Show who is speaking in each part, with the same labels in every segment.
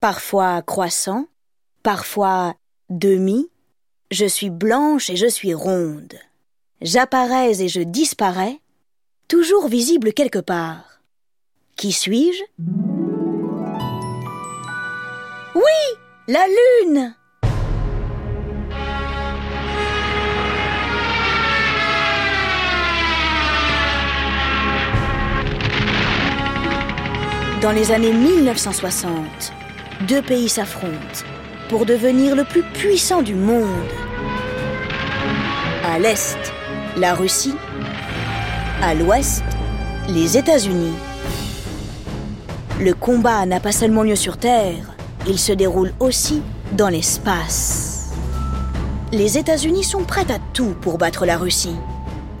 Speaker 1: parfois croissant, parfois demi, je suis blanche et je suis ronde. J'apparais et je disparais, toujours visible quelque part. Qui suis-je? Oui, la lune Dans les années 1960, deux pays s'affrontent pour devenir le plus puissant du monde. À l'Est, la Russie. À l'Ouest, les États-Unis. Le combat n'a pas seulement lieu sur Terre, il se déroule aussi dans l'espace. Les États-Unis sont prêts à tout pour battre la Russie.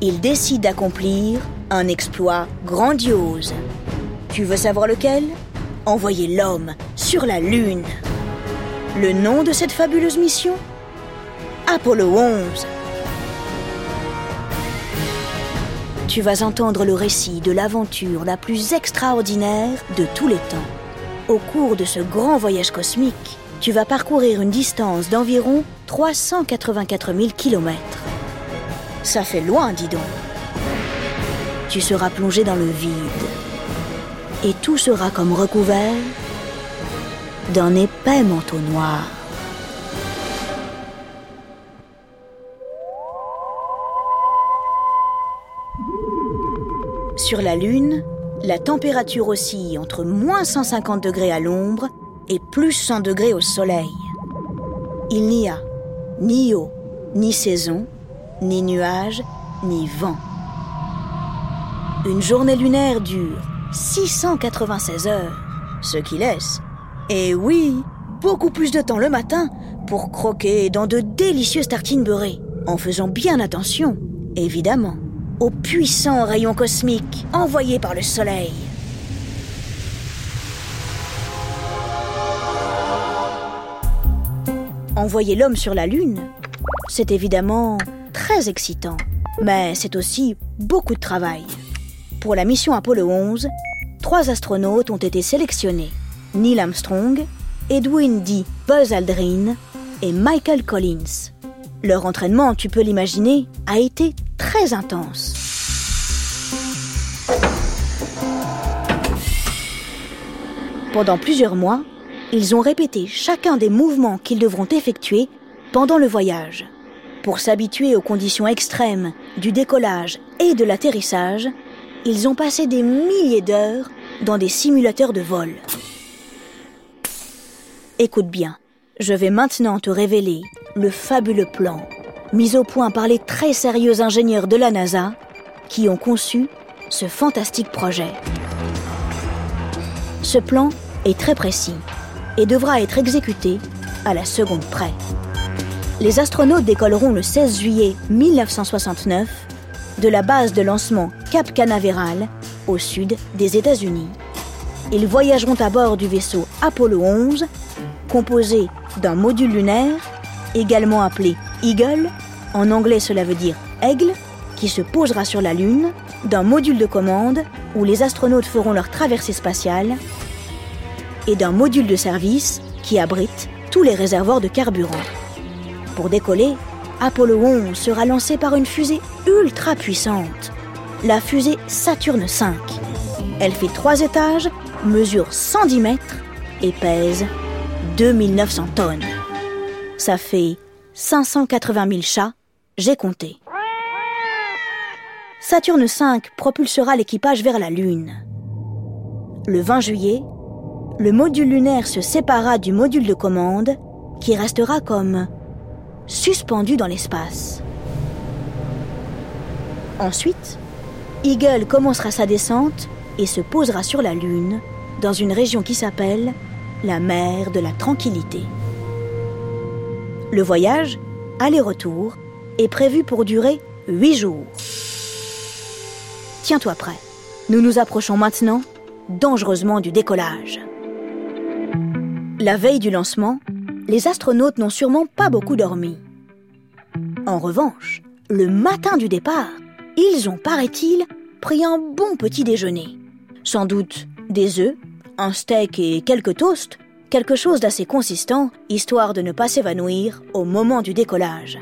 Speaker 1: Ils décident d'accomplir un exploit grandiose. Tu veux savoir lequel? Envoyer l'homme sur la Lune. Le nom de cette fabuleuse mission? Apollo 11. Tu vas entendre le récit de l'aventure la plus extraordinaire de tous les temps. Au cours de ce grand voyage cosmique, tu vas parcourir une distance d'environ 384 000 km. Ça fait loin, dis donc. Tu seras plongé dans le vide et tout sera comme recouvert d'un épais manteau noir. Sur la Lune, la température oscille entre moins 150 degrés à l'ombre et plus 100 degrés au soleil. Il n'y a ni eau, ni saison, ni nuages, ni vent. Une journée lunaire dure 696 heures, ce qui laisse, et oui, beaucoup plus de temps le matin pour croquer dans de délicieuses tartines beurrées, en faisant bien attention, évidemment, aux puissants rayons cosmiques envoyés par le Soleil. Envoyer l'homme sur la Lune, c'est évidemment très excitant, mais c'est aussi beaucoup de travail. Pour la mission Apollo 11, trois astronautes ont été sélectionnés. Neil Armstrong, Edwin D. Buzz Aldrin et Michael Collins. Leur entraînement, tu peux l'imaginer, a été très intense. Pendant plusieurs mois, ils ont répété chacun des mouvements qu'ils devront effectuer pendant le voyage. Pour s'habituer aux conditions extrêmes du décollage et de l'atterrissage, ils ont passé des milliers d'heures dans des simulateurs de vol. Écoute bien, je vais maintenant te révéler le fabuleux plan mis au point par les très sérieux ingénieurs de la NASA qui ont conçu ce fantastique projet. Ce plan est très précis et devra être exécuté à la seconde près. Les astronautes décolleront le 16 juillet 1969 de la base de lancement Cap Canaveral au sud des États-Unis. Ils voyageront à bord du vaisseau Apollo 11, composé d'un module lunaire, également appelé Eagle, en anglais cela veut dire aigle, qui se posera sur la Lune, d'un module de commande où les astronautes feront leur traversée spatiale, et d'un module de service qui abrite tous les réservoirs de carburant. Pour décoller, Apollo 11 sera lancé par une fusée ultra puissante, la fusée Saturne V. Elle fait trois étages, mesure 110 mètres et pèse 2900 tonnes. Ça fait 580 000 chats, j'ai compté. Saturne V propulsera l'équipage vers la Lune. Le 20 juillet, le module lunaire se sépara du module de commande qui restera comme suspendu dans l'espace. Ensuite, Eagle commencera sa descente et se posera sur la Lune, dans une région qui s'appelle la mer de la Tranquillité. Le voyage, aller-retour, est prévu pour durer huit jours. Tiens-toi prêt. Nous nous approchons maintenant dangereusement du décollage. La veille du lancement, les astronautes n'ont sûrement pas beaucoup dormi. En revanche, le matin du départ, ils ont, paraît-il, pris un bon petit déjeuner. Sans doute des œufs, un steak et quelques toasts, Quelque chose d'assez consistant, histoire de ne pas s'évanouir au moment du décollage.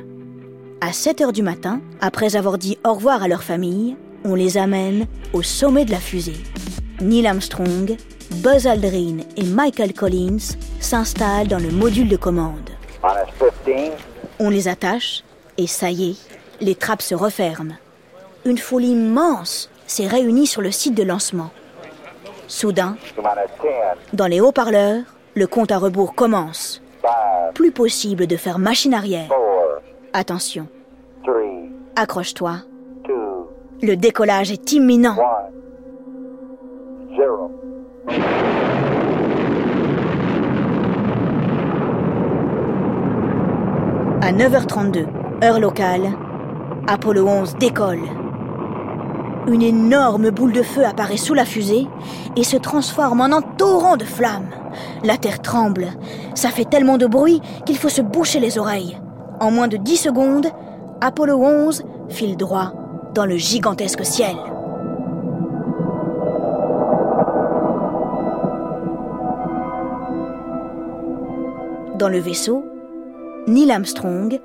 Speaker 1: À 7 heures du matin, après avoir dit au revoir à leur famille, on les amène au sommet de la fusée. Neil Armstrong, Buzz Aldrin et Michael Collins s'installent dans le module de commande. On les attache et ça y est, les trappes se referment. Une foule immense s'est réunie sur le site de lancement. Soudain, dans les haut-parleurs, le compte à rebours commence. Plus possible de faire machine arrière. Attention. Accroche-toi. Le décollage est imminent. À 9h32, heure locale, Apollo 11 décolle. Une énorme boule de feu apparaît sous la fusée et se transforme en un torrent de flammes. La Terre tremble. Ça fait tellement de bruit qu'il faut se boucher les oreilles. En moins de 10 secondes, Apollo 11 file droit dans le gigantesque ciel. Dans le vaisseau, Neil Armstrong,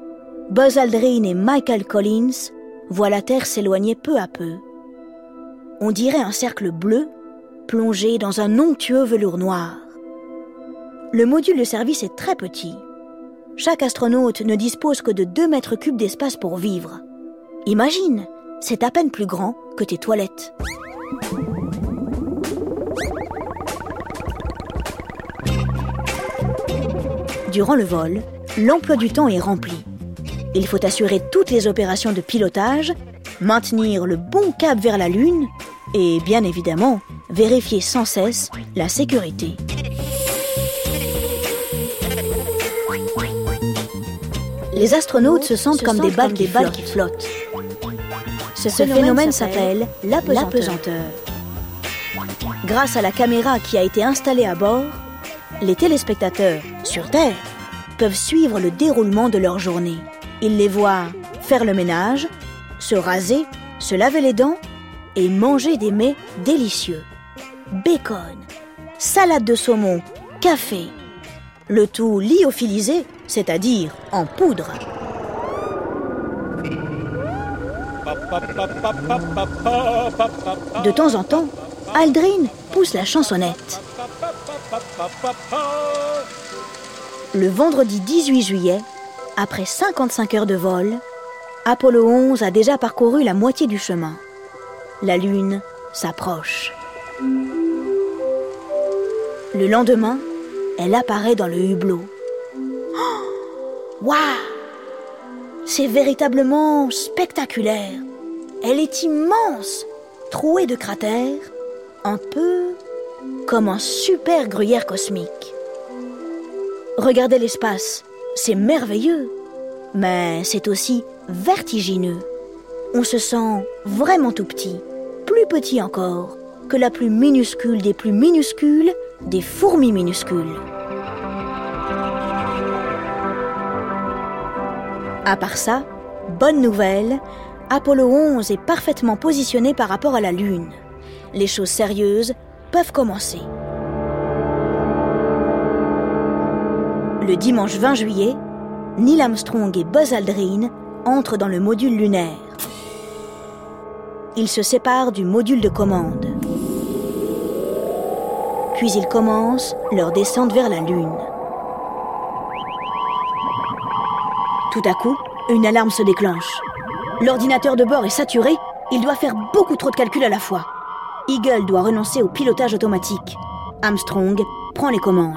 Speaker 1: Buzz Aldrin et Michael Collins voient la Terre s'éloigner peu à peu. On dirait un cercle bleu plongé dans un onctueux velours noir. Le module de service est très petit. Chaque astronaute ne dispose que de 2 mètres cubes d'espace pour vivre. Imagine, c'est à peine plus grand que tes toilettes. Durant le vol, l'emploi du temps est rempli. Il faut assurer toutes les opérations de pilotage, maintenir le bon cap vers la Lune et, bien évidemment, vérifier sans cesse la sécurité. Les astronautes se sentent comme des balles, qui, flottent. Ce, phénomène s'appelle l'apesanteur. Grâce à la caméra qui a été installée à bord, les téléspectateurs sur Terre peuvent suivre le déroulement de leur journée. Ils les voient faire le ménage, se raser, se laver les dents et manger des mets délicieux. Bacon, salade de saumon, café. Le tout lyophilisé, c'est-à-dire en poudre. De temps en temps, Aldrin pousse la chansonnette. Le vendredi 18 juillet, après 55 heures de vol, Apollo 11 a déjà parcouru la moitié du chemin. La Lune s'approche. Le lendemain, elle apparaît dans le hublot. Waouh C'est véritablement spectaculaire. Elle est immense, trouée de cratères, un peu comme un super gruyère cosmique. Regardez l'espace, c'est merveilleux, mais c'est aussi vertigineux. On se sent vraiment tout petit, petit encore que la plus minuscule des plus minuscules des fourmis minuscules. À part ça, bonne nouvelle, Apollo 11 est parfaitement positionné par rapport à la Lune. Les choses sérieuses peuvent commencer. Le dimanche 20 juillet, Neil Armstrong et Buzz Aldrin entrent dans le module lunaire. Ils se séparent du module de commande. Puis ils commencent leur descente vers la Lune. Tout à coup, une alarme se déclenche. L'ordinateur de bord est saturé, il doit faire beaucoup trop de calculs à la fois. Eagle doit renoncer au pilotage automatique. Armstrong prend les commandes.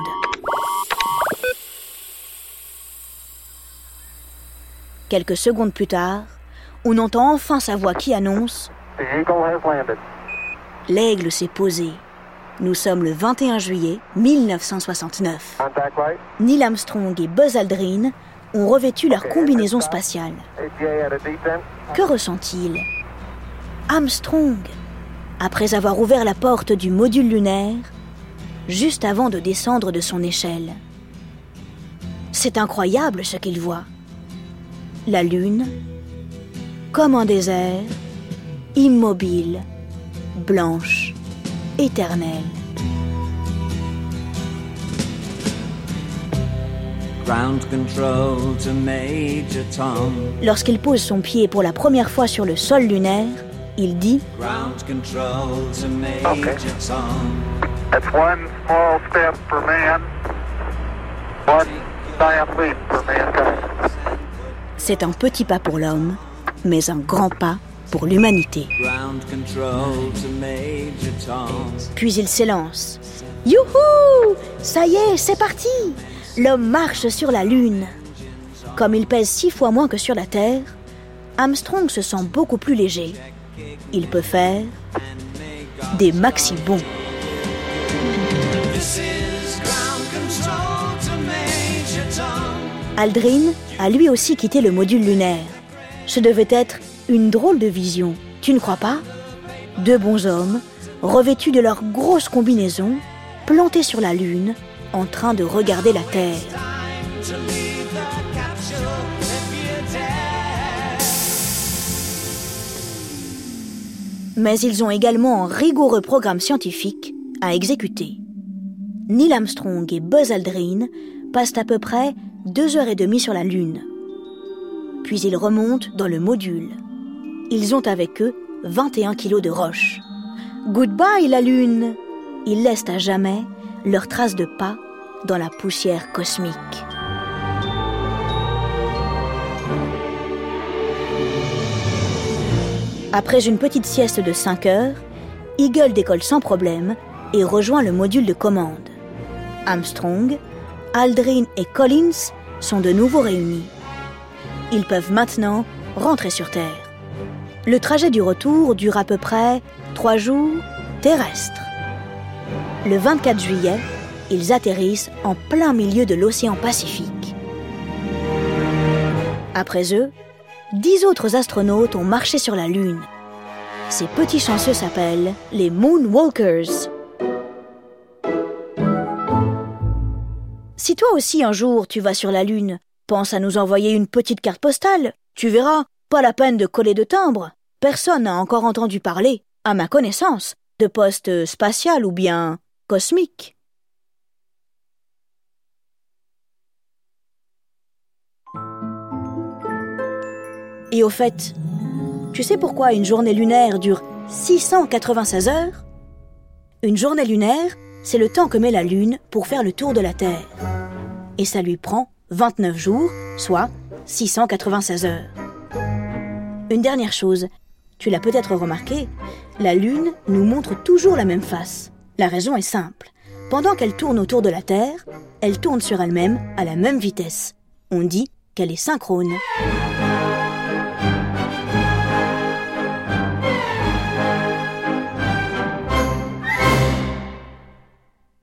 Speaker 1: Quelques secondes plus tard, on entend enfin sa voix qui annonce L'aigle s'est posé. Nous sommes le 21 juillet 1969. Neil Armstrong et Buzz Aldrin ont revêtu leur combinaison spatiale. Que ressent-il? Armstrong, après avoir ouvert la porte du module lunaire, juste avant de descendre de son échelle. C'est incroyable ce qu'il voit. La Lune, comme un désert, immobile, blanche, éternelle. Lorsqu'il pose son pied pour la première fois sur le sol lunaire, il dit C'est un petit pas pour l'homme, mais un grand pas pour l'humanité. Puis il s'élance. Youhou Ça y est, c'est parti L'homme marche sur la Lune. Comme il pèse six fois moins que sur la Terre, Armstrong se sent beaucoup plus léger. Il peut faire des maxi-bons. Aldrin a lui aussi quitté le module lunaire. Ce devait être une drôle de vision, tu ne crois pas? Deux bons hommes, revêtus de leurs grosses combinaisons, plantés sur la Lune, en train de regarder la Terre. Mais ils ont également un rigoureux programme scientifique à exécuter. Neil Armstrong et Buzz Aldrin passent à peu près deux heures et demie sur la Lune. Puis ils remontent dans le module. Ils ont avec eux 21 kilos de roches. Goodbye la Lune Ils laissent à jamais leurs traces de pas dans la poussière cosmique. Après une petite sieste de 5 heures, Eagle décolle sans problème et rejoint le module de commande. Armstrong, Aldrin et Collins sont de nouveau réunis. Ils peuvent maintenant rentrer sur Terre. Le trajet du retour dure à peu près trois jours terrestres. Le 24 juillet, ils atterrissent en plein milieu de l'océan Pacifique. Après eux, dix autres astronautes ont marché sur la Lune. Ces petits chanceux s'appellent les Moonwalkers. Si toi aussi un jour tu vas sur la Lune, pense à nous envoyer une petite carte postale. Tu verras, pas la peine de coller de timbre. Personne n'a encore entendu parler, à ma connaissance, de poste spatial ou bien cosmique. Et au fait, tu sais pourquoi une journée lunaire dure 696 heures? Une journée lunaire, c'est le temps que met la Lune pour faire le tour de la Terre. Et ça lui prend 29 jours, soit 696 heures. Une dernière chose, tu l'as peut-être remarqué, la Lune nous montre toujours la même face. La raison est simple. Pendant qu'elle tourne autour de la Terre, elle tourne sur elle-même à la même vitesse. On dit qu'elle est synchrone.